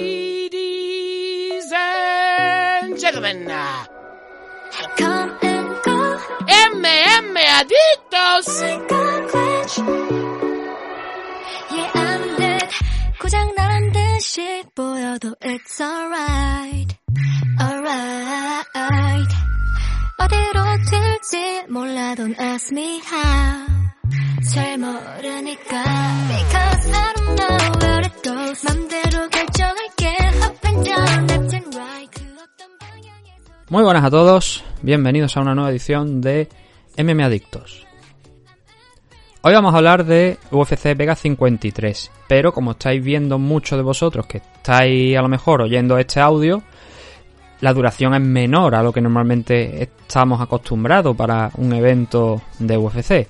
Ladies and gentlemen, Come and go, MM Adictos. yeah I'm dead. 고장 나란 듯이 보여도 it's alright, alright. 어디로 튈지 몰라 don't ask me how. 잘 모르니까 because I don't know where it goes. 맘대로 Muy buenas a todos, bienvenidos a una nueva edición de MM Adictos. Hoy vamos a hablar de UFC Vega 53, pero como estáis viendo muchos de vosotros que estáis a lo mejor oyendo este audio, la duración es menor a lo que normalmente estamos acostumbrados para un evento de UFC.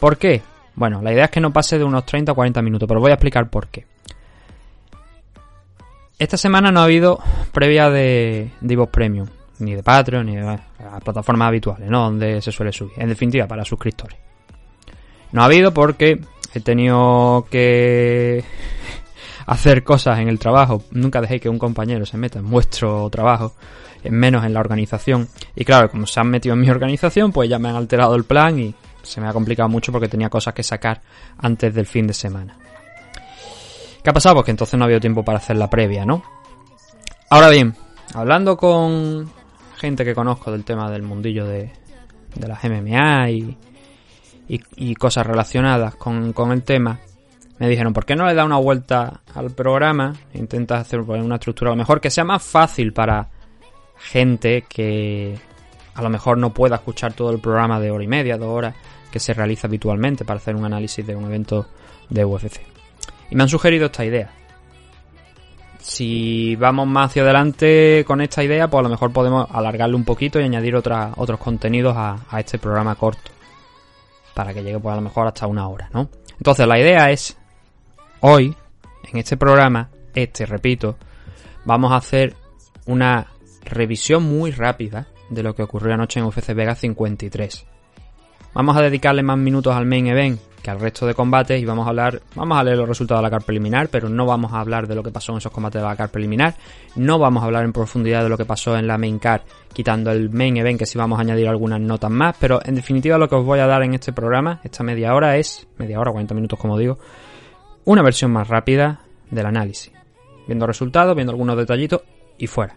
¿Por qué? Bueno, la idea es que no pase de unos 30 o 40 minutos, pero voy a explicar por qué. Esta semana no ha habido previa de Divos Premium, ni de Patreon, ni de las plataformas habituales, ¿no? Donde se suele subir. En definitiva, para suscriptores. No ha habido porque he tenido que hacer cosas en el trabajo. Nunca dejéis que un compañero se meta en vuestro trabajo, en menos en la organización. Y claro, como se han metido en mi organización, pues ya me han alterado el plan y se me ha complicado mucho porque tenía cosas que sacar antes del fin de semana. ¿Qué ha pasado? Pues que entonces no ha habido tiempo para hacer la previa, ¿no? Ahora bien, hablando con gente que conozco del tema del mundillo de, de las MMA y, y, y cosas relacionadas con, con el tema, me dijeron, ¿por qué no le da una vuelta al programa? e Intentas hacer pues, una estructura a lo mejor que sea más fácil para gente que a lo mejor no pueda escuchar todo el programa de hora y media, dos horas que se realiza habitualmente para hacer un análisis de un evento de UFC. Y me han sugerido esta idea. Si vamos más hacia adelante con esta idea, pues a lo mejor podemos alargarlo un poquito y añadir otros contenidos a, a este programa corto. Para que llegue pues a lo mejor hasta una hora, ¿no? Entonces la idea es, hoy, en este programa, este, repito, vamos a hacer una revisión muy rápida de lo que ocurrió anoche en UFC Vega 53. Vamos a dedicarle más minutos al main event que al resto de combates y vamos a hablar, vamos a leer los resultados de la car preliminar, pero no vamos a hablar de lo que pasó en esos combates de la car preliminar, no vamos a hablar en profundidad de lo que pasó en la main car, quitando el main event que sí vamos a añadir algunas notas más, pero en definitiva lo que os voy a dar en este programa, esta media hora es, media hora, 40 minutos como digo, una versión más rápida del análisis, viendo resultados, viendo algunos detallitos y fuera.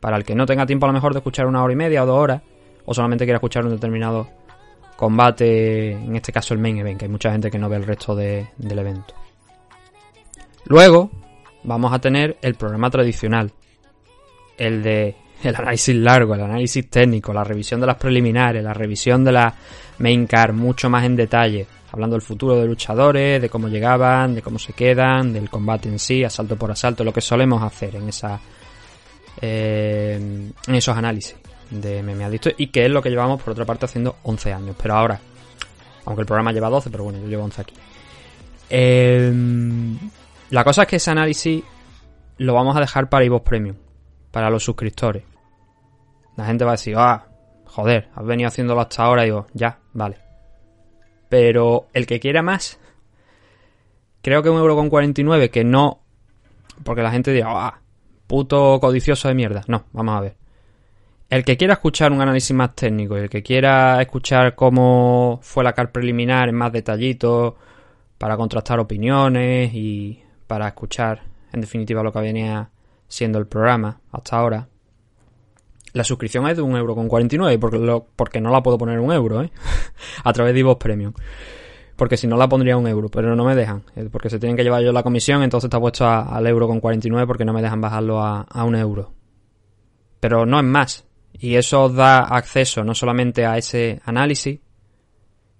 Para el que no tenga tiempo a lo mejor de escuchar una hora y media o dos horas, o solamente quiera escuchar un determinado combate, en este caso el main event, que hay mucha gente que no ve el resto de- del evento. Luego vamos a tener el programa tradicional, el de el análisis largo, el análisis técnico, la revisión de las preliminares, la revisión de la main car, mucho más en detalle, hablando del futuro de luchadores, de cómo llegaban, de cómo se quedan, del combate en sí, asalto por asalto, lo que solemos hacer en esa eh, en esos análisis de MMA Adicto y que es lo que llevamos por otra parte haciendo 11 años. Pero ahora, aunque el programa lleva 12, pero bueno, yo llevo 11 aquí. Eh, la cosa es que ese análisis lo vamos a dejar para Ivos Premium, para los suscriptores. La gente va a decir, ah, joder, has venido haciéndolo hasta ahora digo, ya, vale. Pero el que quiera más, creo que un euro con 49 que no, porque la gente dirá, ah, puto codicioso de mierda. No, vamos a ver. El que quiera escuchar un análisis más técnico y el que quiera escuchar cómo fue la car preliminar en más detallito para contrastar opiniones y para escuchar en definitiva lo que venía siendo el programa hasta ahora, la suscripción es de 1,49€ porque, lo, porque no la puedo poner un euro, ¿eh? a través de Ivos Premium. Porque si no la pondría un euro, pero no me dejan. Porque se tienen que llevar yo la comisión, entonces está puesto al euro con 49 porque no me dejan bajarlo a, a un euro. Pero no es más. Y eso os da acceso no solamente a ese análisis,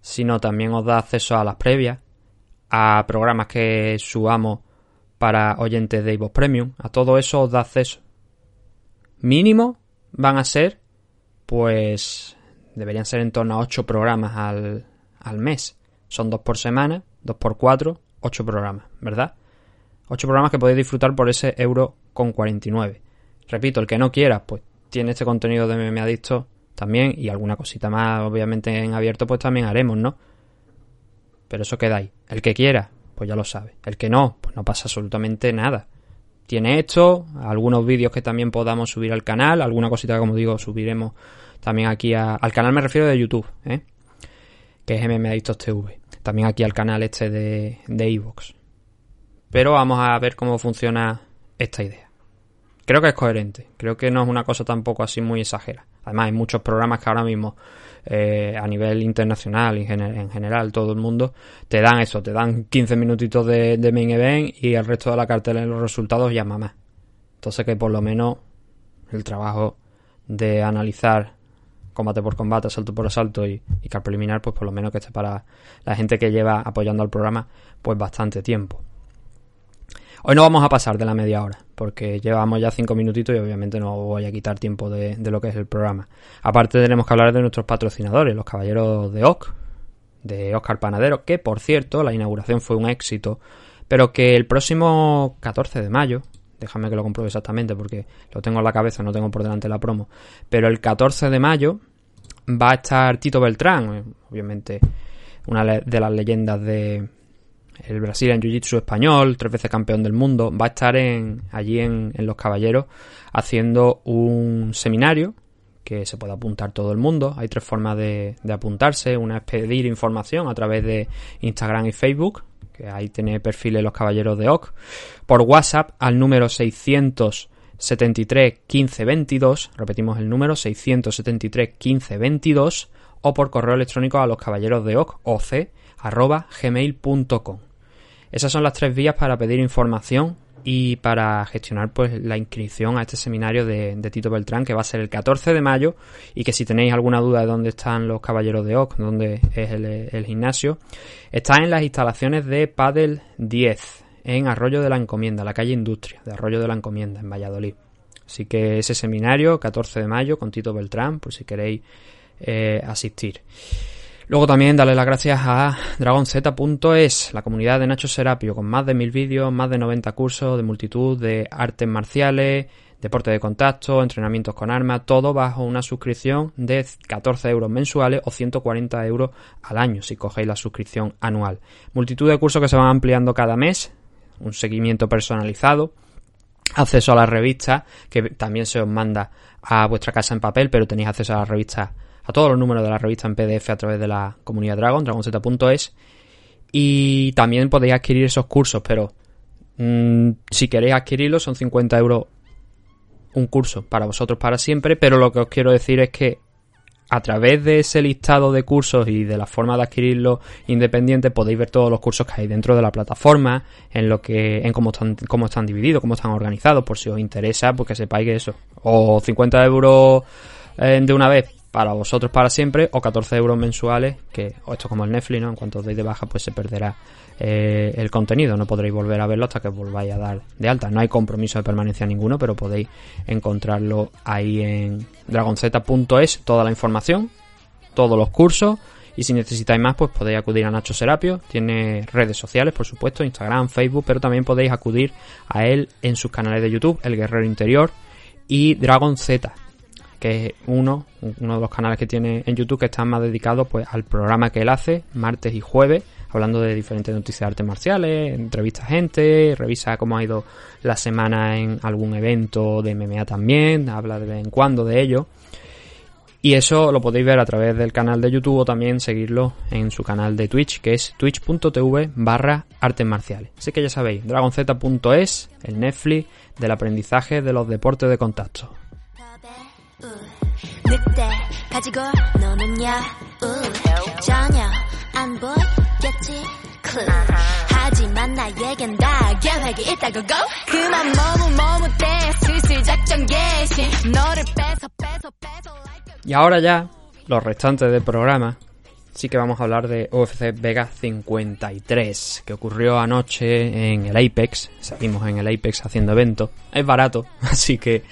sino también os da acceso a las previas, a programas que subamos para oyentes de Ivos Premium. A todo eso os da acceso. Mínimo van a ser, pues, deberían ser en torno a 8 programas al, al mes. Son dos por semana, dos por cuatro, ocho programas, ¿verdad? Ocho programas que podéis disfrutar por ese euro con 49. Repito, el que no quiera, pues tiene este contenido de Meme Adicto también y alguna cosita más, obviamente en abierto, pues también haremos, ¿no? Pero eso queda ahí. El que quiera, pues ya lo sabe. El que no, pues no pasa absolutamente nada. tiene esto, algunos vídeos que también podamos subir al canal, alguna cosita como digo subiremos también aquí al canal me refiero de YouTube, ¿eh? que es MM Adictos TV, también aquí al canal este de de Evox. Pero vamos a ver cómo funciona esta idea. Creo que es coherente, creo que no es una cosa tampoco así muy exagera. Además hay muchos programas que ahora mismo eh, a nivel internacional y en general todo el mundo te dan eso, te dan 15 minutitos de, de main event y el resto de la cartela en los resultados ya más. Entonces que por lo menos el trabajo de analizar combate por combate, asalto por asalto y, y preliminar, pues por lo menos que esté para la gente que lleva apoyando al programa pues bastante tiempo. Hoy no vamos a pasar de la media hora, porque llevamos ya cinco minutitos y obviamente no voy a quitar tiempo de, lo que es el programa. Aparte tenemos que hablar de nuestros patrocinadores, los caballeros de OC, de Oscar Panadero, que por cierto la inauguración fue un éxito, pero que el próximo 14 de mayo, déjame que lo compruebe exactamente porque lo tengo en la cabeza, no tengo por delante la promo, pero el 14 de mayo va a estar Tito Beltrán, obviamente una de las leyendas de, el Brasil en Jiu-Jitsu español, tres veces campeón del mundo, va a estar en, allí en, Los Caballeros haciendo un seminario que se puede apuntar todo el mundo. Hay tres formas de, apuntarse. Una es pedir información a través de Instagram y Facebook, que ahí tiene perfiles Los Caballeros de OC. Por WhatsApp al número 673 15 22, repetimos el número 673 15 22, o por correo electrónico a los caballeros de OC, arroba gmail.com. Esas son las tres vías para pedir información y para gestionar pues la inscripción a este seminario de, Tito Beltrán que va a ser el 14 de mayo y que si tenéis alguna duda de dónde están los caballeros de Oc, dónde es el, gimnasio, está en las instalaciones de Padel 10 en Arroyo de la Encomienda, la calle Industria de Arroyo de la Encomienda en Valladolid. Así que ese seminario, 14 de mayo, con Tito Beltrán, por si queréis eh, asistir. Luego también darle las gracias a dragonz.es, la comunidad de Nacho Serapio, con más de mil vídeos, más de 90 cursos de multitud de artes marciales, deporte de contacto, entrenamientos con armas, todo bajo una suscripción de 14 euros mensuales o 140 euros al año si cogéis la suscripción anual. Multitud de cursos que se van ampliando cada mes, un seguimiento personalizado, acceso a la revista que también se os manda a vuestra casa en papel, pero tenéis acceso a la revista todos los números de la revista en PDF a través de la comunidad Dragon, dragonz.es. Y también podéis adquirir esos cursos, pero mm, si queréis adquirirlos son 50 euros un curso para vosotros para siempre, pero lo que os quiero decir es que a través de ese listado de cursos y de la forma de adquirirlos independiente podéis ver todos los cursos que hay dentro de la plataforma, en lo que, en cómo están, cómo están divididos, cómo están organizados, por si os interesa, pues que sepáis que eso, o 50 euros eh, de una vez para vosotros para siempre o 14 euros mensuales que o esto como el Netflix ¿no? en cuanto os deis de baja pues se perderá eh, el contenido. No podréis volver a verlo hasta que volváis a dar de alta. No hay compromiso de permanencia ninguno pero podéis encontrarlo ahí en dragonz.es toda la información todos los cursos y si necesitáis más pues podéis acudir a Nacho Serapio. Tiene redes sociales por supuesto Instagram Facebook pero también podéis acudir a él en sus canales de YouTube El Guerrero Interior y Dragon Z que es uno, uno de los canales que tiene en YouTube que está más dedicado pues al programa que él hace, martes y jueves, hablando de diferentes noticias de artes marciales, entrevista a gente, revisa cómo ha ido la semana en algún evento de MMA también, habla de vez en cuando de ello. Y eso lo podéis ver a través del canal de YouTube o también seguirlo en su canal de Twitch, que es twitch.tv barra artes marciales. Así que ya sabéis, dragonz.es, el Netflix del aprendizaje de los deportes de contacto. Y ahora ya, los restantes del programa, sí que vamos a hablar de UFC Vega 53, que ocurrió anoche en el Apex. Salimos en el Apex haciendo eventos. Es barato, así que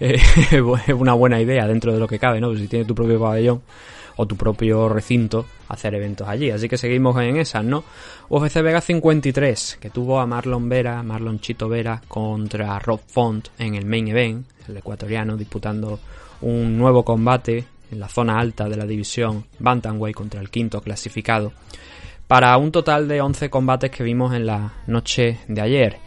eh, es una buena idea dentro de lo que cabe, ¿no? Si tienes tu propio pabellón o tu propio recinto, hacer eventos allí. Así que seguimos en esas, ¿no? UFC Vega 53, que tuvo a Marlon Vera, Marlon Chito Vera contra Rob Font en el main event, el ecuatoriano disputando un nuevo combate en la zona alta de la división Bantamweight contra el quinto clasificado, para un total de 11 combates que vimos en la noche de ayer.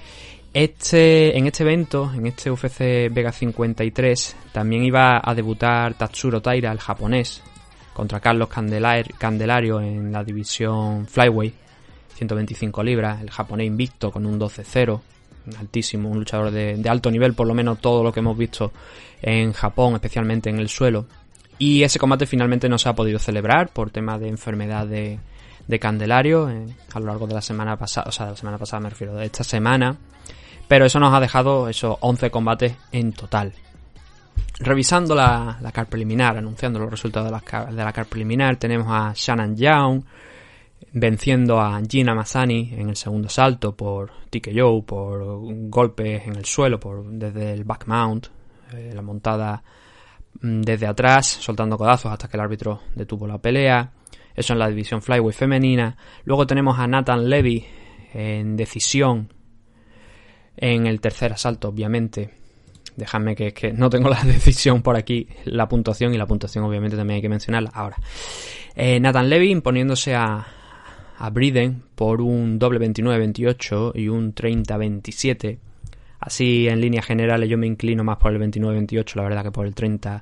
Este, en este evento, en este UFC Vega 53, también iba a debutar Tatsuro Taira, el japonés, contra Carlos Candelario en la división Flyway, 125 libras, el japonés invicto con un 12-0, altísimo, un luchador de, alto nivel, por lo menos todo lo que hemos visto en Japón, especialmente en el suelo. Y ese combate finalmente no se ha podido celebrar por tema de enfermedad de, Candelario eh, a lo largo de la semana pasada, o sea, de la semana pasada me refiero, de esta semana. Pero eso nos ha dejado esos 11 combates en total. Revisando la, la car preliminar, anunciando los resultados de la, de la car preliminar, tenemos a Shannon Young venciendo a Gina Mazzani en el segundo salto por TKO, por golpes en el suelo, por desde el back mount, eh, la montada desde atrás, soltando codazos hasta que el árbitro detuvo la pelea. Eso en la división flyweight femenina. Luego tenemos a Nathan Levy en decisión en el tercer asalto, obviamente. Déjame que, que no tengo la decisión por aquí, la puntuación y la puntuación obviamente también hay que mencionarla ahora. Eh, Nathan Levy imponiéndose a, a Briden por un doble 29-28 y un 30-27. Así en líneas generales yo me inclino más por el 29-28 la verdad que por el 30-27,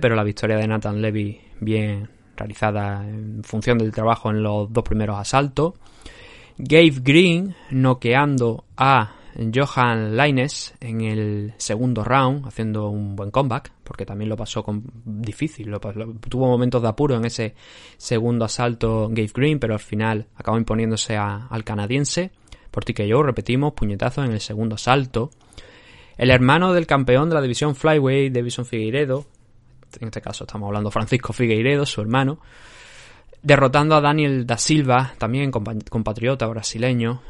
pero la victoria de Nathan Levy bien realizada en función del trabajo en los dos primeros asaltos. Gabe Green noqueando a Johan Laines en el segundo round, haciendo un buen comeback, porque también lo pasó con difícil, tuvo momentos de apuro en ese segundo asalto Gabe Green, pero al final acabó imponiéndose al canadiense. Por ti que yo, repetimos, puñetazo en el segundo asalto. El hermano del campeón de la división Flyweight, Davison Figueiredo, en este caso estamos hablando Francisco Figueiredo, su hermano, derrotando a Daniel da Silva, también compatriota brasileño,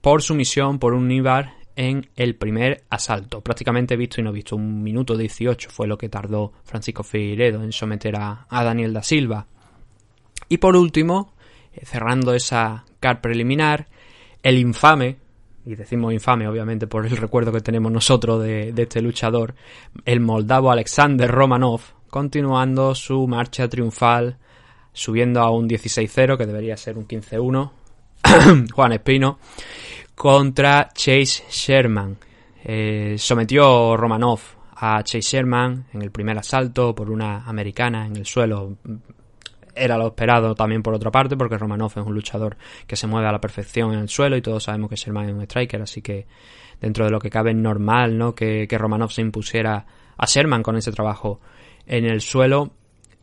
por sumisión por un Nibar en el primer asalto. Prácticamente visto y no visto. Un minuto 18 fue lo que tardó Francisco Figueiredo en someter a, Daniel da Silva. Y por último, eh, cerrando esa car preliminar, el infame, y decimos infame obviamente por el recuerdo que tenemos nosotros de, este luchador, el moldavo Alexander Romanov, continuando su marcha triunfal, subiendo a un 16-0, que debería ser un 15-1. Juan Espino contra Chase Sherman. Eh, sometió Romanov a Chase Sherman en el primer asalto por una americana en el suelo. Era lo esperado también por otra parte, porque Romanov es un luchador que se mueve a la perfección en el suelo y todos sabemos que Sherman es un striker, así que dentro de lo que cabe es normal ¿no? que, Romanov se impusiera a Sherman con ese trabajo en el suelo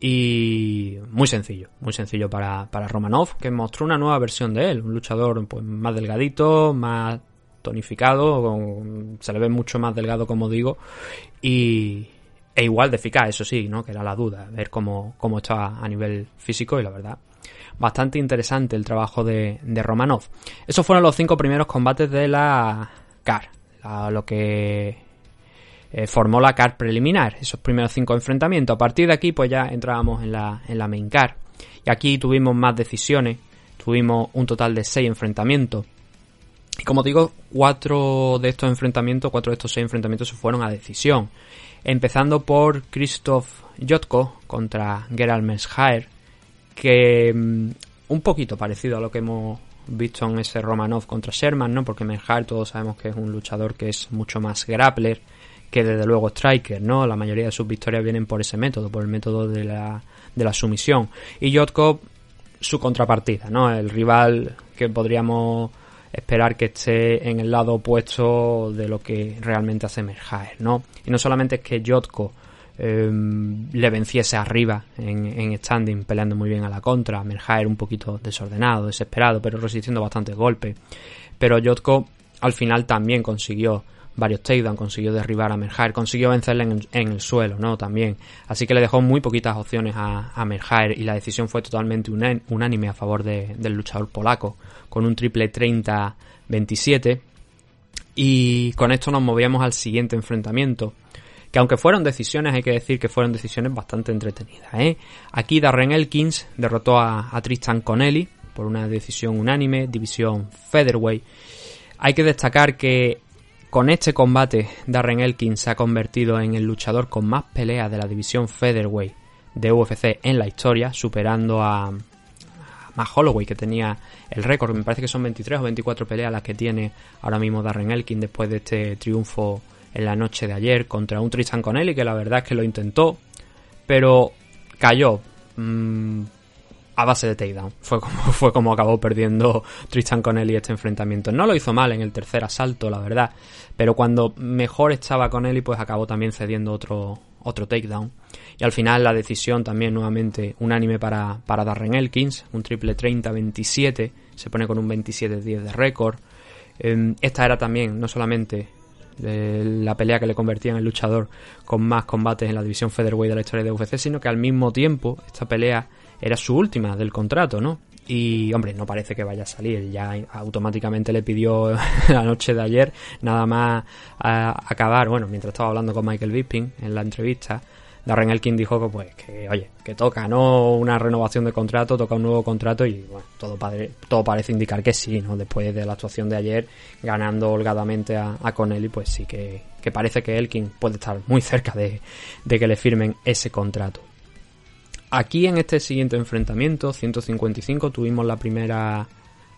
y muy sencillo, muy sencillo para, para Romanov, que mostró una nueva versión de él, un luchador pues, más delgadito, más tonificado, se le ve mucho más delgado como digo, y, e igual de eficaz, eso sí, ¿no? que era la duda, ver cómo, cómo estaba a nivel físico y la verdad, bastante interesante el trabajo de, Romanov. Esos fueron los cinco primeros combates de la CAR, lo que eh, formó la CAR preliminar, esos primeros cinco enfrentamientos. A partir de aquí, pues ya entrábamos en la, en la main CAR. Y aquí tuvimos más decisiones, tuvimos un total de seis enfrentamientos. Y como digo, cuatro de estos enfrentamientos, cuatro de estos seis enfrentamientos se fueron a decisión. Empezando por Christoph Jotko contra Gerald Meshaer, que mm, un poquito parecido a lo que hemos visto en ese Romanov contra Sherman, ¿no? Porque Meshaer todos sabemos que es un luchador que es mucho más grappler, que desde luego Striker, ¿no? La mayoría de sus victorias vienen por ese método, por el método de la, de la sumisión. Y Jotkov, su contrapartida, ¿no? El rival que podríamos esperar que esté en el lado opuesto de lo que realmente hace Merhaer, ¿no? Y no solamente es que Jotko em, le venciese arriba en, standing, peleando muy bien a la contra, Merhaer un poquito desordenado, desesperado, pero resistiendo bastantes golpes. Pero Jotko al final también consiguió varios takedowns, consiguió derribar a Merhaer, consiguió vencerle en, el suelo, ¿no? También. Así que le dejó muy poquitas opciones a, a Merhaer y la decisión fue totalmente unánime a favor del luchador polaco, con un triple 30-27. Y con esto nos movíamos al siguiente enfrentamiento. Que aunque fueron decisiones, hay que decir que fueron decisiones bastante entretenidas. ¿eh? Aquí Darren Elkins derrotó a, a Tristan Connelly por una decisión unánime, división Featherweight. Hay que destacar que con este combate, Darren Elkins se ha convertido en el luchador con más peleas de la división Featherweight de UFC en la historia, superando a, más Holloway, que tenía el récord. Me parece que son 23 o 24 peleas las que tiene ahora mismo Darren Elkin después de este triunfo en la noche de ayer contra un Tristan Connelly, que la verdad es que lo intentó, pero cayó. Mm, a base de takedown. Fue como, fue como acabó perdiendo Tristan Connelly este enfrentamiento. No lo hizo mal en el tercer asalto, la verdad. Pero cuando mejor estaba Connelly, pues acabó también cediendo otro, otro takedown. Y al final la decisión también nuevamente unánime para, para Darren Elkins, un triple 30-27, se pone con un 27-10 de récord. Em, esta era también no solamente la pelea que le convertía en el luchador con más combates en la división featherweight de la historia de UFC, sino que al mismo tiempo esta pelea era su última del contrato, ¿no? Y, hombre, no parece que vaya a salir. Ya automáticamente le pidió la noche de ayer, nada más a acabar. Bueno, mientras estaba hablando con Michael Bisping en la entrevista, Darren Elkin dijo que, pues, que, oye, que toca, ¿no? Una renovación de contrato, toca un nuevo contrato y, bueno, todo, padre, todo parece indicar que sí, ¿no? Después de la actuación de ayer, ganando holgadamente a, a Connelly, pues sí que, que parece que Elkin puede estar muy cerca de, de que le firmen ese contrato. Aquí en este siguiente enfrentamiento, 155, tuvimos la primera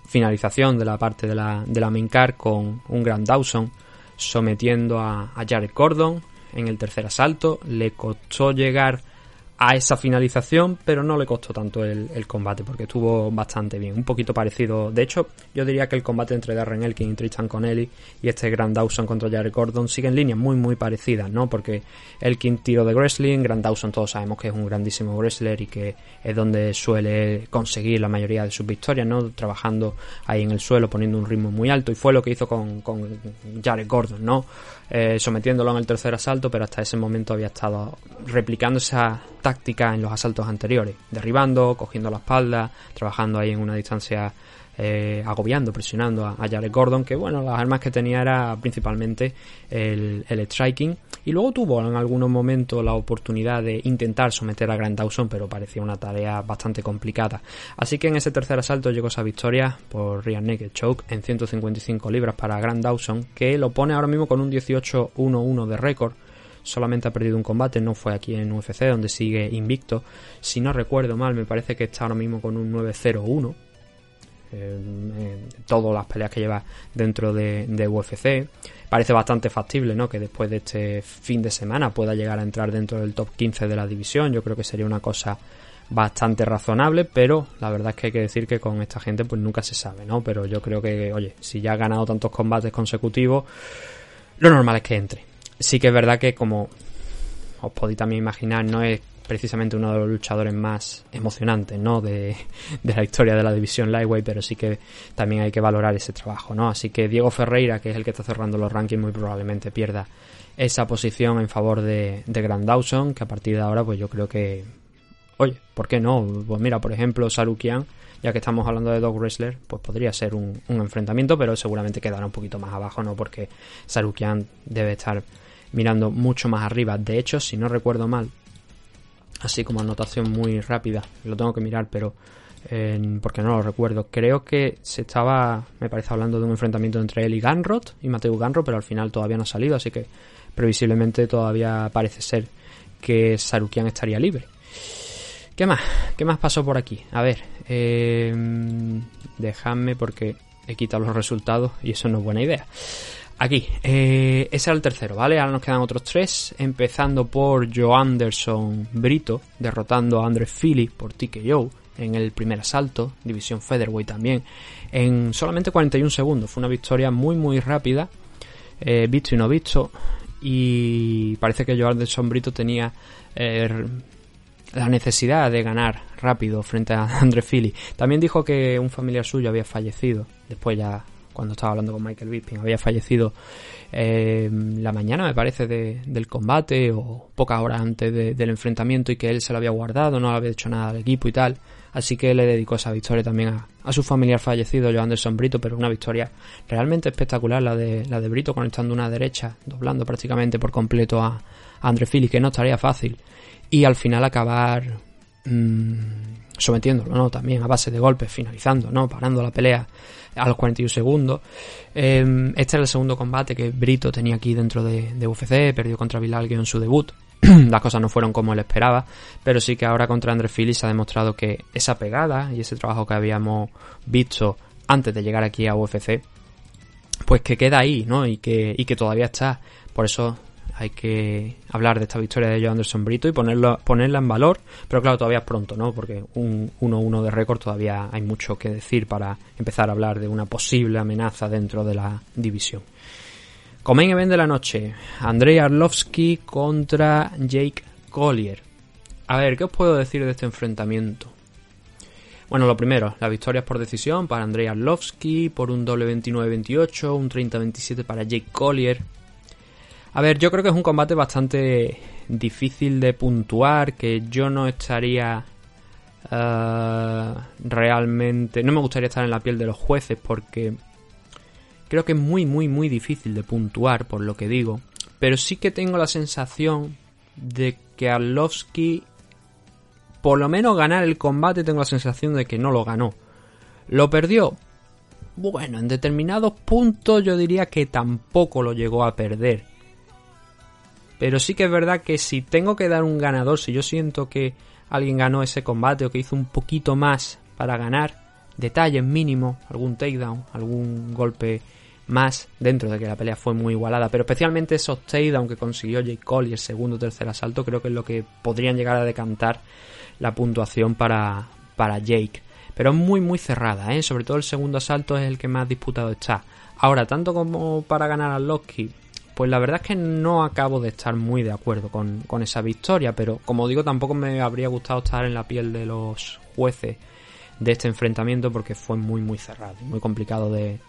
finalización de la parte de la, de la main con un Grand Dawson sometiendo a, a Jared Gordon en el tercer asalto. Le costó llegar a esa finalización, pero no le costó tanto el, combate porque estuvo bastante bien, un poquito parecido. De hecho, yo diría que el combate entre Darren Elkin y Tristan Connelly y este Grand Dawson contra Jared Gordon siguen líneas muy muy parecidas, ¿no? Porque Elkin tiro de wrestling, Grand Dawson todos sabemos que es un grandísimo wrestler y que es donde suele conseguir la mayoría de sus victorias, ¿no? Trabajando ahí en el suelo, poniendo un ritmo muy alto y fue lo que hizo con, con Jared Gordon, ¿no? Eh, sometiéndolo en el tercer asalto, pero hasta ese momento había estado replicando esa táctica en los asaltos anteriores, derribando, cogiendo la espalda, trabajando ahí en una distancia eh, agobiando, presionando a, Jared Gordon, que bueno, las armas que tenía era principalmente el, striking. Y luego tuvo en algunos momentos la oportunidad de intentar someter a Grant Dawson, pero parecía una tarea bastante complicada. Así que en ese tercer asalto llegó esa victoria por Rear Naked Choke en 155 libras para Grant Dawson, que lo pone ahora mismo con un 18-1-1 de récord solamente ha perdido un combate, no fue aquí en UFC, donde sigue invicto. Si no recuerdo mal, me parece que está ahora mismo con un 9-0-1, todas las peleas que lleva dentro de, UFC. Parece bastante factible, ¿no? Que después de este fin de semana pueda llegar a entrar dentro del top 15 de la división. Yo creo que sería una cosa bastante razonable, pero la verdad es que hay que decir que con esta gente pues nunca se sabe, ¿no? Pero yo creo que, oye, si ya ha ganado tantos combates consecutivos, lo normal es que entre. Sí que es verdad que como os podéis también imaginar, no es precisamente uno de los luchadores más emocionantes ¿no? de, la historia de la división Lightweight, pero sí que también hay que valorar ese trabajo. ¿no? Así que Diego Ferreira, que es el que está cerrando los rankings, muy probablemente pierda esa posición en favor de, Grand Dawson, que a partir de ahora pues yo creo que, oye, ¿por qué no? Pues mira, por ejemplo, Sarukian, ya que estamos hablando de Dog Wrestler, pues podría ser un, un enfrentamiento, pero seguramente quedará un poquito más abajo, ¿no? Porque Sarukian debe estar mirando mucho más arriba. De hecho, si no recuerdo mal, así como anotación muy rápida, lo tengo que mirar, pero porque no lo recuerdo. Creo que se estaba, me parece, hablando de un enfrentamiento entre él y Ganrod y Mateo Ganrod, pero al final todavía no ha salido, así que previsiblemente todavía parece ser que Sarukian estaría libre. ¿Qué más? ¿Qué más pasó por aquí? A ver, eh, dejadme porque he quitado los resultados y eso no es buena idea. Aquí, eh, ese era el tercero, ¿vale? Ahora nos quedan otros tres, empezando por Joe Anderson Brito, derrotando a Andre Philly por TKO en el primer asalto, división featherweight también, en solamente 41 segundos. Fue una victoria muy muy rápida, eh, visto y no visto, y parece que Joe Anderson Brito tenía eh, la necesidad de ganar rápido frente a Andre Philly. También dijo que un familiar suyo había fallecido, después ya cuando estaba hablando con Michael Bisping, había fallecido eh, la mañana, me parece, del combate o pocas horas antes del enfrentamiento y que él se lo había guardado, no había hecho nada al equipo y tal. Así que le dedicó esa victoria también a, su familiar fallecido, Joe Anderson Brito, pero una victoria realmente espectacular la de, la de Brito, conectando una derecha, doblando prácticamente por completo a, a Andre Philly, que no estaría fácil. Y al final acabar mmm, sometiéndolo, ¿no? También a base de golpes, finalizando, ¿no? Parando la pelea a los 41 segundos. Este era el segundo combate que Brito tenía aquí dentro de, UFC, perdió contra Bilal en su debut. las cosas no fueron como él esperaba, pero sí que ahora contra André Phillips ha demostrado que esa pegada y ese trabajo que habíamos visto antes de llegar aquí a UFC, pues que queda ahí, ¿no? Y que, y que todavía está. Por eso hay que hablar de esta victoria de Joe Anderson Brito y ponerla en valor, pero claro, todavía es pronto, ¿no? Porque un 1-1 de récord todavía hay mucho que decir para empezar a hablar de una posible amenaza dentro de la división. Comen event de la noche, Andrei Arlovsky contra Jake Collier. A ver, ¿qué os puedo decir de este enfrentamiento? Bueno, lo primero, la victoria es por decisión para Andrei Arlovsky, por un doble 29-28, un 30-27 para Jake Collier. A ver, yo creo que es un combate bastante difícil de puntuar, que yo no estaría uh, realmente... No me gustaría estar en la piel de los jueces porque creo que es muy, muy, muy difícil de puntuar, por lo que digo. Pero sí que tengo la sensación de que Arlovsky, por lo menos ganar el combate, tengo la sensación de que no lo ganó. ¿Lo perdió? Bueno, en determinados puntos yo diría que tampoco lo llegó a perder. Pero sí que es verdad que si tengo que dar un ganador, si yo siento que alguien ganó ese combate o que hizo un poquito más para ganar, detalles mínimos, algún takedown, algún golpe más dentro de que la pelea fue muy igualada, pero especialmente esos takedown que consiguió Jake Cole y el segundo tercer asalto creo que es lo que podrían llegar a decantar la puntuación para, para Jake. Pero es muy muy cerrada, ¿eh? sobre todo el segundo asalto es el que más disputado está. Ahora, tanto como para ganar a Loki, pues la verdad es que no acabo de estar muy de acuerdo con, esa victoria, pero como digo, tampoco me habría gustado estar en la piel de los jueces de este enfrentamiento porque fue muy muy cerrado, muy complicado de,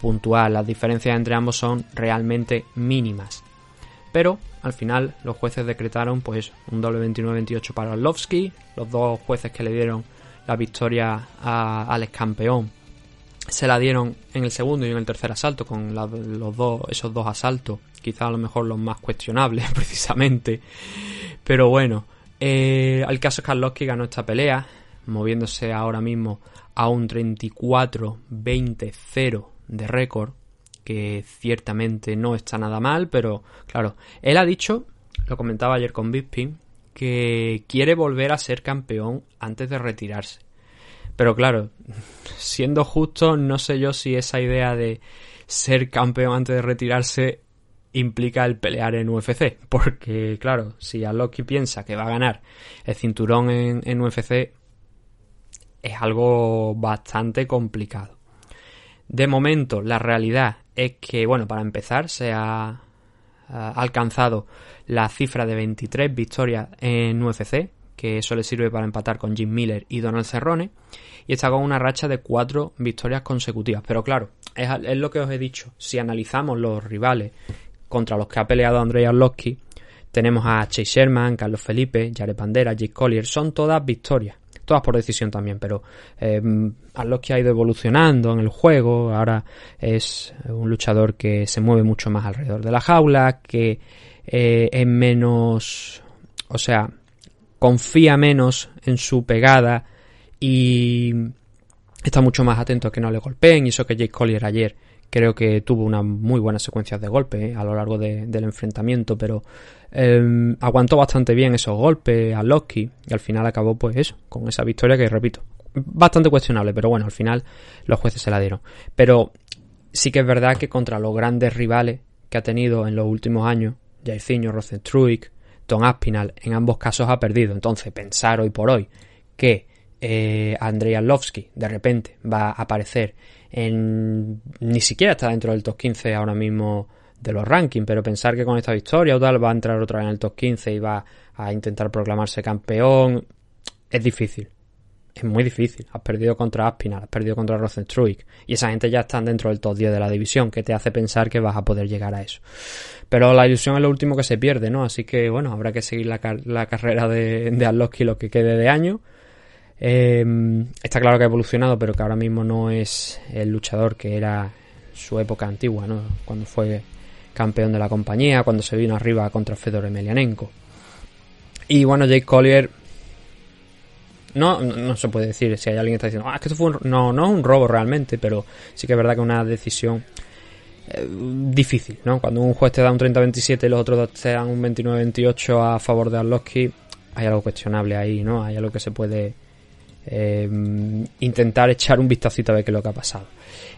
puntuar. Las diferencias entre ambos son realmente mínimas. Pero al final los jueces decretaron pues un doble 29-28 para Orlovsky, los dos jueces que le dieron la victoria al ex campeón se la dieron en el segundo y en el tercer asalto, con los dos, esos dos asaltos, quizá a lo mejor los más cuestionables precisamente. Pero bueno, eh, el caso es que Arlovsky ganó esta pelea, moviéndose ahora mismo a un 34-20-0 de récord, que ciertamente no está nada mal, pero claro, él ha dicho, lo comentaba ayer con Bisping, que quiere volver a ser campeón antes de retirarse. Pero claro, siendo justo, no sé yo si esa idea de ser campeón antes de retirarse implica el pelear en UFC. Porque, claro, si Loki piensa que va a ganar el cinturón en, UFC, es algo bastante complicado. De momento, la realidad es que, bueno, para empezar, se ha alcanzado la cifra de 23 victorias en UFC, que eso le sirve para empatar con Jim Miller y Donald Cerrone, y está con una racha de cuatro victorias consecutivas. Pero claro, es, lo que os he dicho, si analizamos los rivales contra los que ha peleado Andrei Arlovsky, tenemos a Chase Sherman, Carlos Felipe, Jared Pandera, Jake Collier, son todas victorias. Todas por decisión también, pero eh, ha ido evolucionando en el juego. Ahora es un luchador que se mueve mucho más alrededor de la jaula, que eh, es menos. O sea, confía menos en su pegada y está mucho más atento a que no le golpeen. Y eso que Jake Collier ayer creo que tuvo una muy buena secuencia de golpes eh, a lo largo del enfrentamiento, pero em, aguantó bastante bien esos golpes a Loki y al final acabó pues eso, con esa victoria que repito, bastante cuestionable, pero bueno, al final los jueces se la dieron. Pero sí que es verdad que contra los grandes rivales que ha tenido en los últimos años, Jairzinho, Rosenstruik, Tom Aspinal en ambos casos ha perdido. Entonces, pensar hoy por hoy que eh, Andrei Arlovsky de repente va a aparecer en. ni siquiera está dentro del top 15 ahora mismo de los rankings, pero pensar que con esta victoria o tal va a entrar otra vez en el top 15 y va a intentar proclamarse campeón es difícil es muy difícil. Has perdido contra Aspinall, has perdido contra Rosenstruik y esa gente ya está dentro del top 10 de la división, que te hace pensar que vas a poder llegar a eso. Pero la ilusión es lo último que se pierde, ¿no? Así que bueno, habrá que seguir la, carrera de, de lo que quede de año. Em, está claro que ha evolucionado, pero que ahora mismo no es el luchador que era su época antigua, ¿no? Cuando fue campeón de la compañía, cuando se vino arriba contra Fedor Emelianenko. Y bueno, Jake Collier no, no, se puede decir si hay alguien que está diciendo, ah, que esto fue un, no, no es un robo realmente, pero sí que es verdad que una decisión eh, difícil, ¿no? Cuando un juez te da un 30-27 y los otros dos te dan un 29-28 a favor de Arlovski, hay algo cuestionable ahí, ¿no? Hay algo que se puede eh, intentar echar un vistacito a ver qué es lo que ha pasado.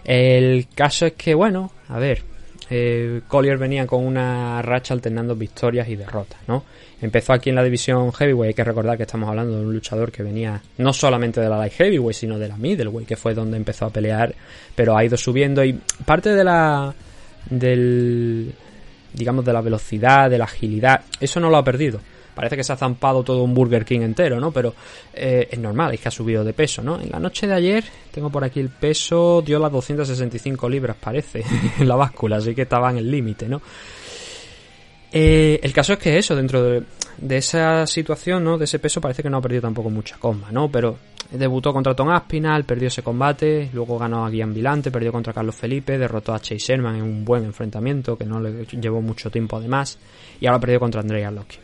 El caso es que, bueno, a ver, eh, Collier venía con una racha alternando victorias y derrotas, ¿no? Empezó aquí en la división heavyweight, hay que recordar que estamos hablando de un luchador que venía no solamente de la light heavyweight, sino de la middleweight, que fue donde empezó a pelear, pero ha ido subiendo y parte de la del digamos de la velocidad, de la agilidad, eso no lo ha perdido parece que se ha zampado todo un Burger King entero, ¿no? Pero eh, es normal, es que ha subido de peso, ¿no? En la noche de ayer, tengo por aquí el peso, dio las 265 libras, parece, en la báscula, así que estaba en el límite, ¿no? Eh, el caso es que eso, dentro de, de, esa situación, ¿no? De ese peso, parece que no ha perdido tampoco mucha coma, ¿no? Pero debutó contra Tom Aspinal, perdió ese combate, luego ganó a Guian Vilante, perdió contra Carlos Felipe, derrotó a Chase Sherman en un buen enfrentamiento que no le llevó mucho tiempo además, y ahora perdió contra Andrei Arlovski.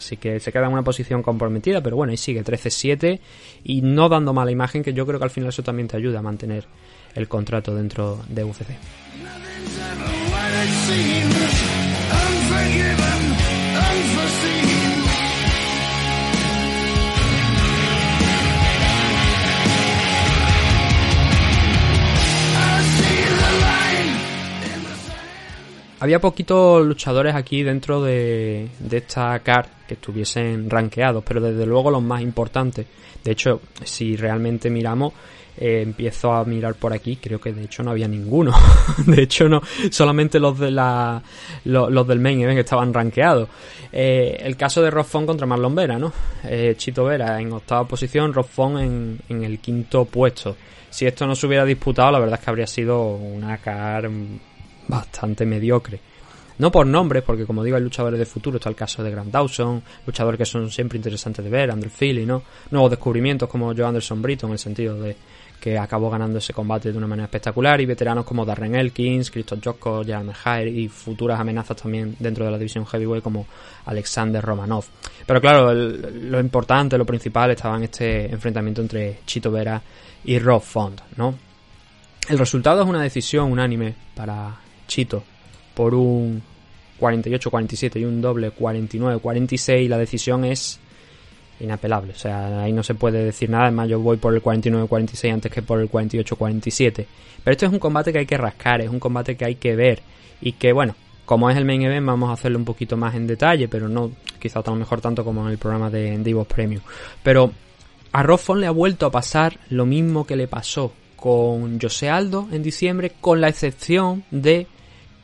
Así que se queda en una posición comprometida, pero bueno, y sigue 13-7 y no dando mala imagen, que yo creo que al final eso también te ayuda a mantener el contrato dentro de UFC. Había poquitos luchadores aquí dentro de, esta car que estuviesen rankeados, pero desde luego los más importantes. De hecho, si realmente miramos, eh, empiezo a mirar por aquí, creo que de hecho no había ninguno. de hecho, no, solamente los de la los, del main event estaban rankeados. Eh, el caso de Roffon contra Marlon Vera, ¿no? Eh, Chito Vera en octava posición, Roffon en, en el quinto puesto. Si esto no se hubiera disputado, la verdad es que habría sido una car bastante mediocre. No por nombres, porque como digo, hay luchadores de futuro. Está el caso de Grant Dawson, luchadores que son siempre interesantes de ver, Andrew Philly, ¿no? Nuevos descubrimientos como Joe Anderson Brito, en el sentido de que acabó ganando ese combate de una manera espectacular. Y veteranos como Darren Elkins, Christoph Jocko, Jeremy Jair y futuras amenazas también dentro de la división heavyweight como Alexander Romanov. Pero claro, lo importante, lo principal estaba en este enfrentamiento entre Chito Vera y Rob Font, ¿no? El resultado es una decisión unánime para Por un 48-47 y un doble 49-46, la decisión es inapelable. O sea, ahí no se puede decir nada. Además, yo voy por el 49-46 antes que por el 48-47. Pero esto es un combate que hay que rascar, es un combate que hay que ver. Y que, bueno, como es el main event, vamos a hacerlo un poquito más en detalle, pero no quizá tan mejor tanto como en el programa de Divos Premium. Pero a Roffon le ha vuelto a pasar lo mismo que le pasó con José Aldo en diciembre, con la excepción de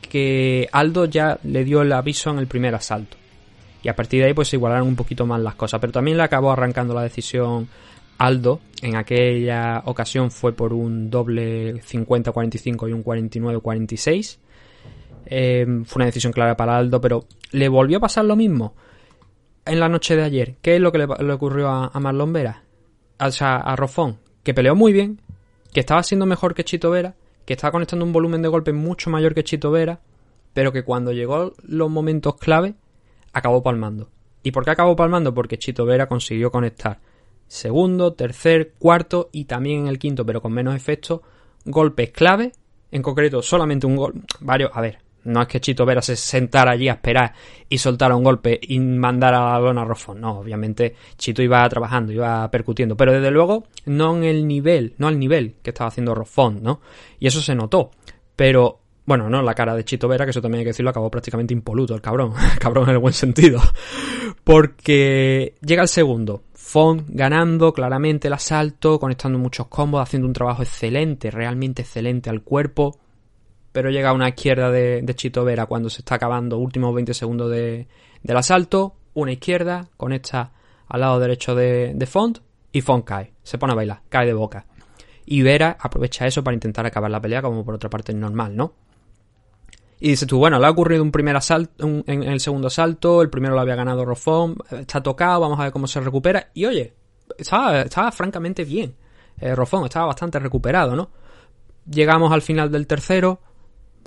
que Aldo ya le dio el aviso en el primer asalto. Y a partir de ahí pues se igualaron un poquito más las cosas. Pero también le acabó arrancando la decisión Aldo. En aquella ocasión fue por un doble 50-45 y un 49-46. Em, fue una decisión clara para Aldo, pero le volvió a pasar lo mismo en la noche de ayer. ¿Qué es lo que le, ocurrió a, Marlon Vera? O sea, a Rofón, que peleó muy bien, que estaba siendo mejor que Chito Vera, que estaba conectando un volumen de golpe mucho mayor que Chito Vera, pero que cuando llegó los momentos clave, acabó palmando. ¿Y por qué acabó palmando? Porque Chito Vera consiguió conectar segundo, tercer, cuarto y también en el quinto, pero con menos efecto, golpes clave, en concreto solamente un gol, varios, a ver, no es que Chito Vera se sentara allí a esperar y soltara un golpe y mandara a la lona a No, obviamente Chito iba trabajando, iba percutiendo. Pero desde luego no en el nivel, no al nivel que estaba haciendo Rofón, ¿no? Y eso se notó. Pero, bueno, no, la cara de Chito Vera, que eso también hay que decirlo, acabó prácticamente impoluto el cabrón. cabrón en el buen sentido. Porque llega el segundo. Font ganando claramente el asalto, conectando muchos combos, haciendo un trabajo excelente, realmente excelente al cuerpo pero llega a una izquierda de, Chito Vera cuando se está acabando últimos 20 segundos de, del asalto, una izquierda, conecta al lado derecho de, Font y Font cae, se pone a bailar, cae de boca. Y Vera aprovecha eso para intentar acabar la pelea como por otra parte es normal, ¿no? Y dices tú, bueno, le ha ocurrido un primer asalto, en, el segundo asalto, el primero lo había ganado Rofón, está tocado, vamos a ver cómo se recupera. Y oye, estaba, estaba francamente bien. Eh, Rofón estaba bastante recuperado, ¿no? Llegamos al final del tercero,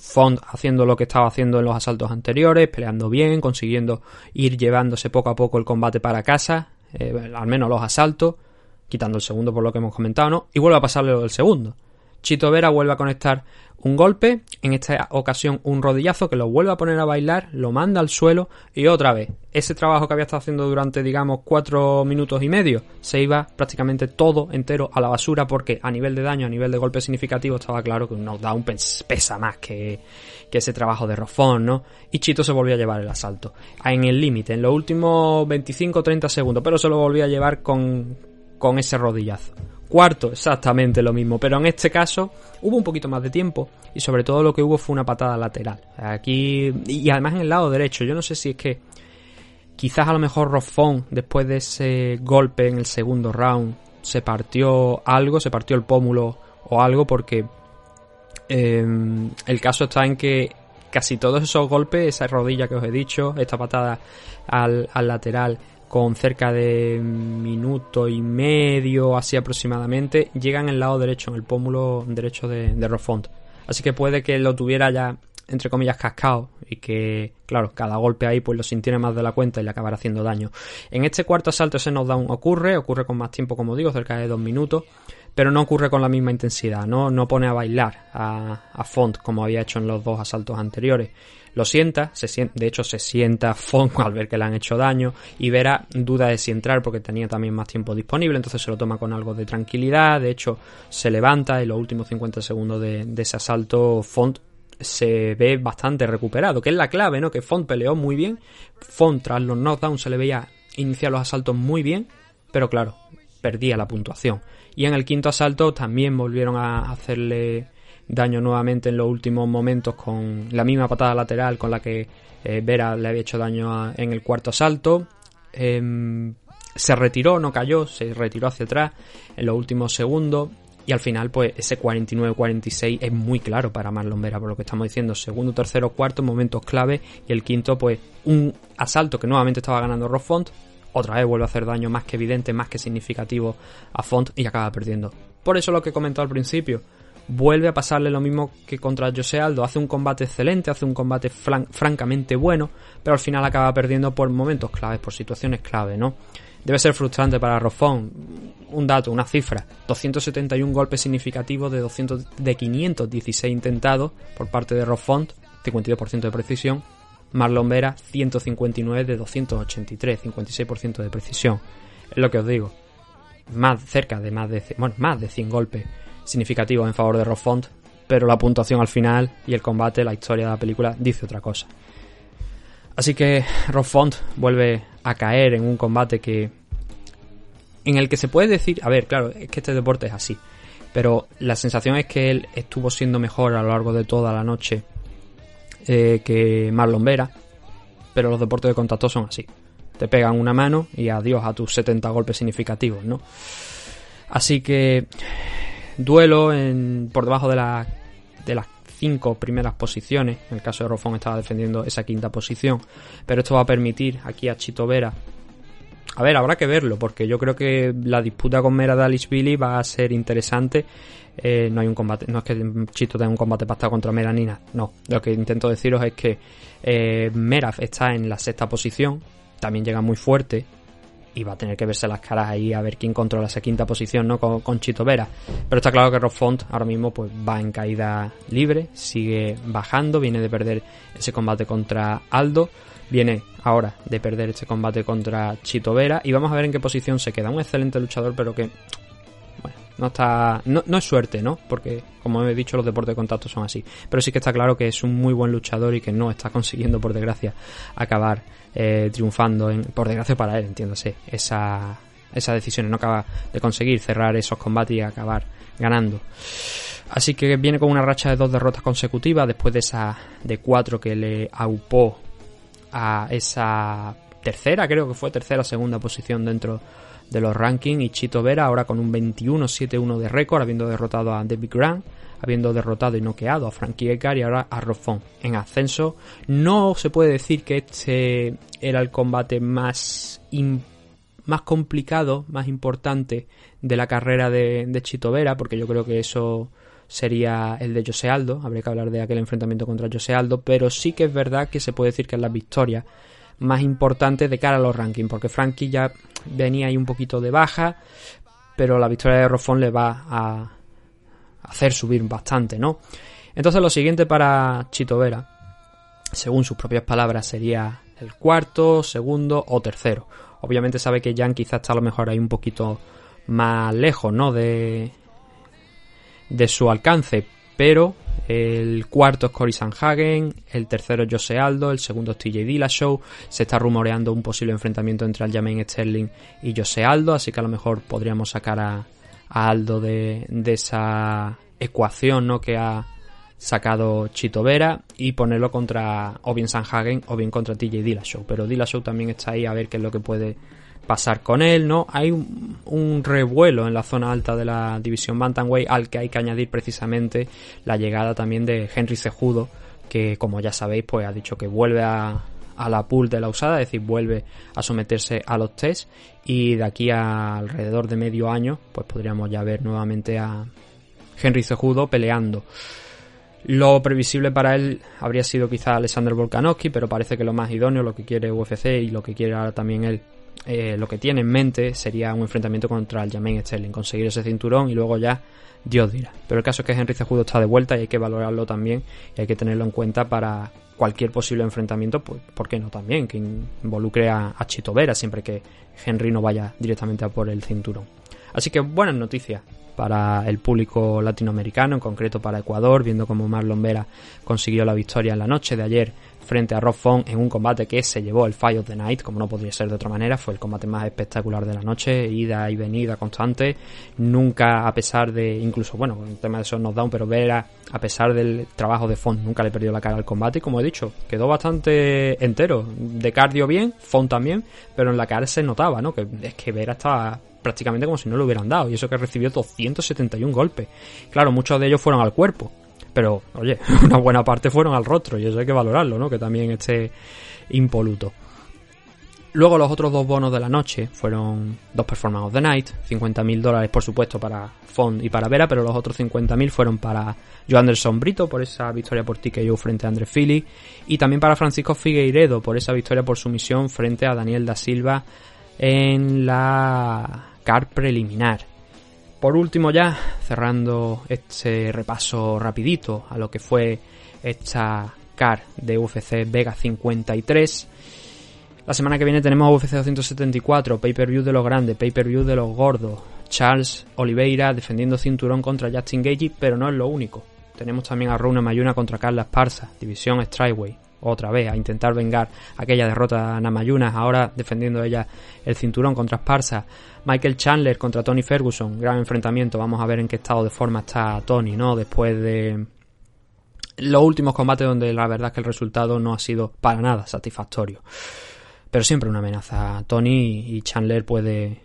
Font haciendo lo que estaba haciendo en los asaltos anteriores, peleando bien, consiguiendo ir llevándose poco a poco el combate para casa, eh, al menos los asaltos, quitando el segundo por lo que hemos comentado, ¿no? Y vuelve a pasarle el segundo. Chito Vera vuelve a conectar un golpe, en esta ocasión un rodillazo que lo vuelve a poner a bailar, lo manda al suelo y otra vez ese trabajo que había estado haciendo durante digamos cuatro minutos y medio se iba prácticamente todo entero a la basura porque a nivel de daño, a nivel de golpe significativo estaba claro que un knockdown pesa más que, que ese trabajo de Rofón, ¿no? Y Chito se volvió a llevar el asalto en el límite, en los últimos 25-30 segundos, pero se lo volvió a llevar con, con ese rodillazo. Cuarto, exactamente lo mismo, pero en este caso hubo un poquito más de tiempo y sobre todo lo que hubo fue una patada lateral. Aquí, y además en el lado derecho, yo no sé si es que quizás a lo mejor Roffon, después de ese golpe en el segundo round, se partió algo, se partió el pómulo o algo, porque em, el caso está en que casi todos esos golpes, esa rodilla que os he dicho, esta patada al, al lateral, con cerca de minuto y medio, así aproximadamente, llega en el lado derecho, en el pómulo derecho de, de Rofont. Así que puede que lo tuviera ya, entre comillas, cascado y que, claro, cada golpe ahí pues lo sintiera más de la cuenta y le acabara haciendo daño. En este cuarto asalto ese knockdown ocurre, ocurre con más tiempo, como digo, cerca de dos minutos, pero no ocurre con la misma intensidad, no, no pone a bailar a, a Font como había hecho en los dos asaltos anteriores lo sienta, se sienta, de hecho se sienta Fonco al ver que le han hecho daño y verá duda de si entrar porque tenía también más tiempo disponible, entonces se lo toma con algo de tranquilidad, de hecho se levanta en los últimos 50 segundos de, ese asalto Font se ve bastante recuperado, que es la clave, ¿no? Que Font peleó muy bien, Font tras los knockdowns se le veía iniciar los asaltos muy bien, pero claro, perdía la puntuación. Y en el quinto asalto también volvieron a hacerle daño nuevamente en los últimos momentos con la misma patada lateral con la que eh, Vera le había hecho daño en el cuarto asalto. Em, se retiró, no cayó, se retiró hacia atrás en los últimos segundos. Y al final, pues ese 49-46 es muy claro para Marlon Vera, por lo que estamos diciendo. Segundo, tercero, cuarto, momentos clave. Y el quinto, pues un asalto que nuevamente estaba ganando Rob Font. Otra vez vuelve a hacer daño más que evidente, más que significativo a Font y acaba perdiendo. Por eso lo que he comentado al principio vuelve a pasarle lo mismo que contra José Aldo. Hace un combate excelente, hace un combate francamente bueno, pero al final acaba perdiendo por momentos claves, por situaciones clave, ¿no? Debe ser frustrante para Rofón. Un dato, una cifra. 271 golpes significativos de, 200, de 516 intentados por parte de Rofont, 52% de precisión. Marlon Vera, 159 de 283, 56% de precisión. Es lo que os digo. Más cerca de más de, bueno, más de 100 golpes significativo en favor de Rob Font, pero la puntuación al final y el combate, la historia de la película, dice otra cosa. Así que Rob Font vuelve a caer en un combate que. en el que se puede decir. A ver, claro, es que este deporte es así. Pero la sensación es que él estuvo siendo mejor a lo largo de toda la noche eh, que Marlon Vera. Pero los deportes de contacto son así. Te pegan una mano y adiós a tus 70 golpes significativos, ¿no? Así que duelo en, por debajo de, de las cinco primeras posiciones. En el caso de Rofón estaba defendiendo esa quinta posición. Pero esto va a permitir aquí a Chito Vera. A ver, habrá que verlo, porque yo creo que la disputa con Mera Billy va a ser interesante. Eh, no hay un combate, no es que Chito tenga un combate pactado contra Mera Nina, no. Lo que intento deciros es que eh, Mera está en la sexta posición, también llega muy fuerte, y va a tener que verse las caras ahí a ver quién controla esa quinta posición, ¿no? Con, Chito Vera. Pero está claro que Rob Font ahora mismo pues va en caída libre, sigue bajando, viene de perder ese combate contra Aldo, viene ahora de perder este combate contra Chito Vera y vamos a ver en qué posición se queda. Un excelente luchador, pero que bueno, no está no, no es suerte, ¿no? Porque como he dicho los deportes de contacto son así, pero sí que está claro que es un muy buen luchador y que no está consiguiendo por desgracia acabar eh, triunfando, en, por desgracia para él, entiéndase, esa, esa decisión. No acaba de conseguir cerrar esos combates y acabar ganando. Así que viene con una racha de dos derrotas consecutivas después de esa de cuatro que le aupó a esa tercera, creo que fue tercera segunda posición dentro de los rankings y Chito Vera ahora con un 21-7-1 de récord habiendo derrotado a David Grant habiendo derrotado y noqueado a Frankie Edgar y ahora a Rofón en ascenso. No se puede decir que este era el combate más, más complicado, más importante de la carrera de, Chito Vera, porque yo creo que eso sería el de José Aldo, habría que hablar de aquel enfrentamiento contra José Aldo, pero sí que es verdad que se puede decir que es la victoria más importante de cara a los rankings, porque Frankie ya venía ahí un poquito de baja, pero la victoria de Rofón le va a, hacer subir bastante, ¿no? Entonces lo siguiente para Chito Vera, según sus propias palabras, sería el cuarto, segundo o tercero. Obviamente sabe que Jan quizás está a lo mejor ahí un poquito más lejos, ¿no? De, de su alcance, pero el cuarto es Cory Sanhagen, el tercero es Jose Aldo, el segundo es TJ Dillashow. Se está rumoreando un posible enfrentamiento entre Aljamain Sterling y Jose Aldo, así que a lo mejor podríamos sacar a, Aldo de, esa ecuación ¿no? que ha sacado Chito Vera y ponerlo contra o bien Sanhagen o bien contra TJ Dillashow. Pero Dillashow también está ahí a ver qué es lo que puede pasar con él, ¿no? Hay un, revuelo en la zona alta de la división Bantamweight al que hay que añadir precisamente la llegada también de Henry Cejudo, que como ya sabéis, pues ha dicho que vuelve a, la pool de la usada, es decir, vuelve a someterse a los test y de aquí a alrededor de medio año, pues podríamos ya ver nuevamente a Henry Cejudo peleando. Lo previsible para él habría sido quizá Alexander Volkanovski, pero parece que lo más idóneo, lo que quiere UFC y lo que quiere ahora también él eh, lo que tiene en mente sería un enfrentamiento contra el Jermaine Sterling, conseguir ese cinturón y luego ya Dios dirá. Pero el caso es que Henry Cejudo está de vuelta y hay que valorarlo también y hay que tenerlo en cuenta para cualquier posible enfrentamiento, pues, ¿por qué no también? Que involucre a, a Chito Vera siempre que Henry no vaya directamente a por el cinturón. Así que buenas noticias para el público latinoamericano, en concreto para Ecuador, viendo cómo Marlon Vera consiguió la victoria en la noche de ayer frente a Rob Font en un combate que se llevó el Fight of the Night, como no podría ser de otra manera, fue el combate más espectacular de la noche, ida y venida constante, nunca a pesar de, incluso, bueno, el tema de esos knockdown, pero Vera, a pesar del trabajo de Font, nunca le perdió la cara al combate y como he dicho, quedó bastante entero, de cardio bien, Font también, pero en la cara se notaba, ¿no? Que es que Vera estaba prácticamente como si no lo hubieran dado y eso que recibió 271 golpes. Claro, muchos de ellos fueron al cuerpo, pero, oye, una buena parte fueron al rostro y eso hay que valorarlo, ¿no? Que también esté impoluto. Luego los otros dos bonos de la noche fueron dos Performance of the Night, 50.000 dólares por supuesto para Fond y para Vera, pero los otros 50.000 fueron para Joe Anderson Brito por esa victoria por TKO frente a André Philly y también para Francisco Figueiredo por esa victoria por sumisión frente a Daniel da Silva en la preliminar. Por último ya, cerrando este repaso rapidito a lo que fue esta car de UFC Vega 53. La semana que viene tenemos UFC 274, pay-per-view de los grandes, pay-per-view de los gordos. Charles Oliveira defendiendo cinturón contra Justin Gagey, pero no es lo único. Tenemos también a Runa Mayuna contra Carla Esparza, división Strikeway. Otra vez, a intentar vengar aquella derrota a Namayuna, ahora defendiendo ella el cinturón contra Esparza. Michael Chandler contra Tony Ferguson, gran enfrentamiento. Vamos a ver en qué estado de forma está Tony, ¿no? Después de los últimos combates donde la verdad es que el resultado no ha sido para nada satisfactorio. Pero siempre una amenaza. Tony y Chandler puede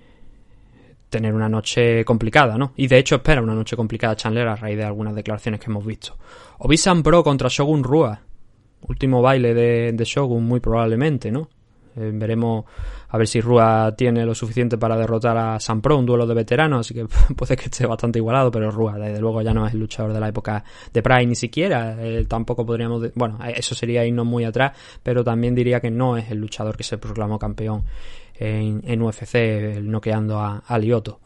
tener una noche complicada, ¿no? Y de hecho espera una noche complicada Chandler a raíz de algunas declaraciones que hemos visto. Obisan Pro contra Shogun Rua. Último baile de, de Shogun, muy probablemente, ¿no? Eh, veremos a ver si Rua tiene lo suficiente para derrotar a San Pro, un duelo de veteranos, así que puede que esté bastante igualado, pero Rua desde luego ya no es el luchador de la época de Pride ni siquiera, eh, tampoco podríamos, bueno, eso sería irnos muy atrás, pero también diría que no es el luchador que se proclamó campeón en, en UFC, noqueando a, a Lioto.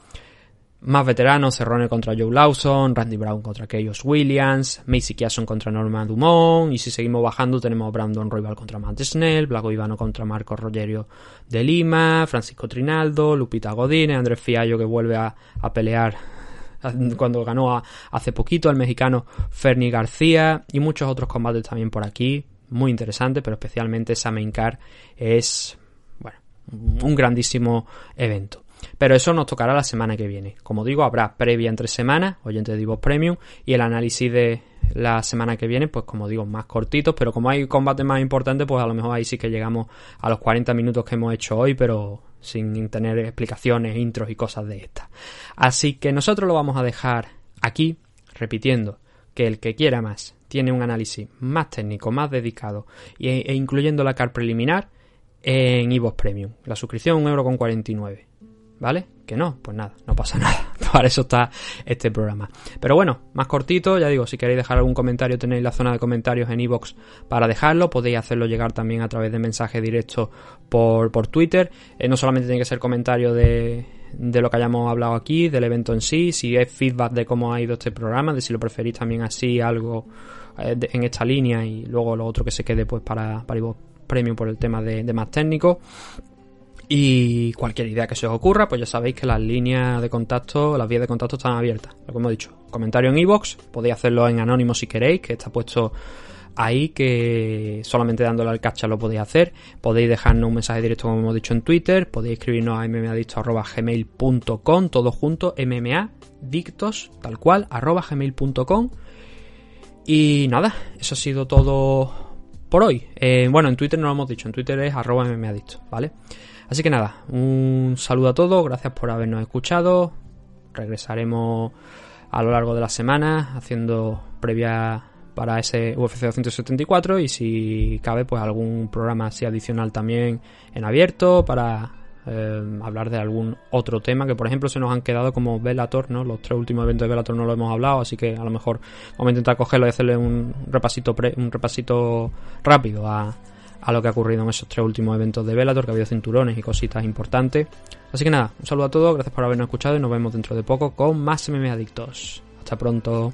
Más veteranos, Cerrone contra Joe Lawson, Randy Brown contra Chaos Williams, Macy Kiason contra Norma Dumont, y si seguimos bajando tenemos Brandon Royal contra Matt Snell, Blago Ivano contra Marco Rogerio de Lima, Francisco Trinaldo, Lupita Godínez, Andrés Fiallo que vuelve a, pelear cuando ganó hace poquito al mexicano Fernie García y muchos otros combates también por aquí, muy interesante, pero especialmente esa main car es, bueno, un grandísimo evento. Pero eso nos tocará la semana que viene. Como digo, habrá previa entre semanas, oyentes de Divox Premium, y el análisis de la semana que viene, pues como digo, más cortitos, pero como hay combates más importantes, pues a lo mejor ahí sí que llegamos a los 40 minutos que hemos hecho hoy, pero sin tener explicaciones, intros y cosas de estas. Así que nosotros lo vamos a dejar aquí, repitiendo que el que quiera más tiene un análisis más técnico, más dedicado e, incluyendo la car preliminar en Evox Premium. La suscripción 1,49€. ¿Vale? Que no, pues nada, no pasa nada. Para eso está este programa. Pero bueno, más cortito, ya digo, si queréis dejar algún comentario, tenéis la zona de comentarios en iVoox para dejarlo. Podéis hacerlo llegar también a través de mensaje directo por, por Twitter. Eh, no solamente tiene que ser comentario de, de lo que hayamos hablado aquí, del evento en sí, si es feedback de cómo ha ido este programa, de si lo preferís también así, algo eh, en esta línea y luego lo otro que se quede pues para, para Premium por el tema de, de más técnico. Y cualquier idea que se os ocurra, pues ya sabéis que las líneas de contacto, las vías de contacto están abiertas. Lo que hemos dicho, comentario en iVoox, podéis hacerlo en anónimo si queréis, que está puesto ahí que solamente dándole al cacha lo podéis hacer. Podéis dejarnos un mensaje directo como hemos dicho en Twitter, podéis escribirnos a mmadictos.gmail.com, todo junto, mmadictos, tal cual, arroba gmail.com. Y nada, eso ha sido todo por hoy. Eh, bueno, en Twitter no lo hemos dicho, en Twitter es arroba mmadictos, ¿vale? Así que nada, un saludo a todos, gracias por habernos escuchado. Regresaremos a lo largo de la semana haciendo previa para ese UFC 274 y si cabe pues algún programa así adicional también en abierto para eh, hablar de algún otro tema que por ejemplo se nos han quedado como Velator, ¿no? Los tres últimos eventos de Velator no lo hemos hablado, así que a lo mejor vamos a intentar cogerlo y hacerle un repasito un repasito rápido a, a lo que ha ocurrido en esos tres últimos eventos de Velator, que ha habido cinturones y cositas importantes. Así que nada, un saludo a todos, gracias por habernos escuchado y nos vemos dentro de poco con más MMA Adictos. Hasta pronto.